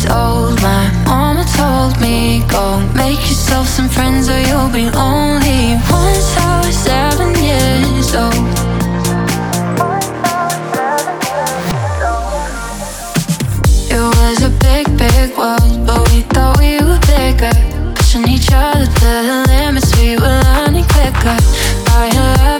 years old My mama told me Go make yourself some friends Or you'll be lonely. Once I was seven years old. It was a big, big world But we thought we were bigger. Pushing each other to the limits We were learning quicker. I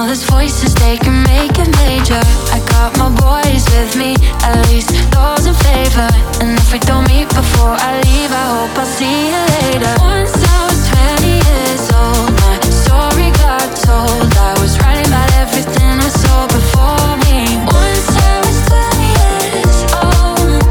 all those voices, they can make it major. I got my boys with me, at least those in favor. And if we don't meet before I leave, I hope I'll see you later. Once I was 20 years old, my story got told. I was writing about everything I saw before me. Once I was 20 years old.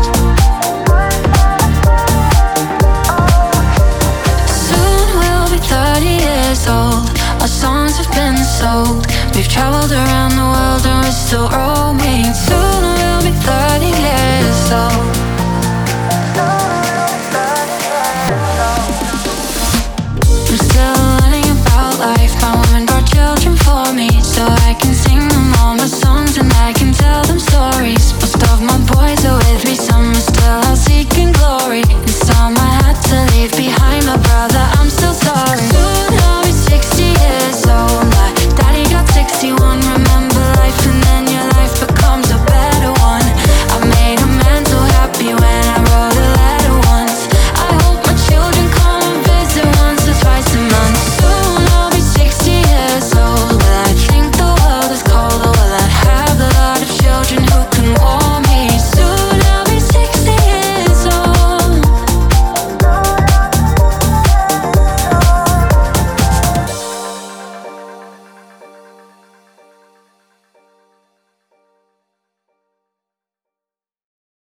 Soon we'll be 30 years old. Our songs have been sold traveled around the world and we're still roaming.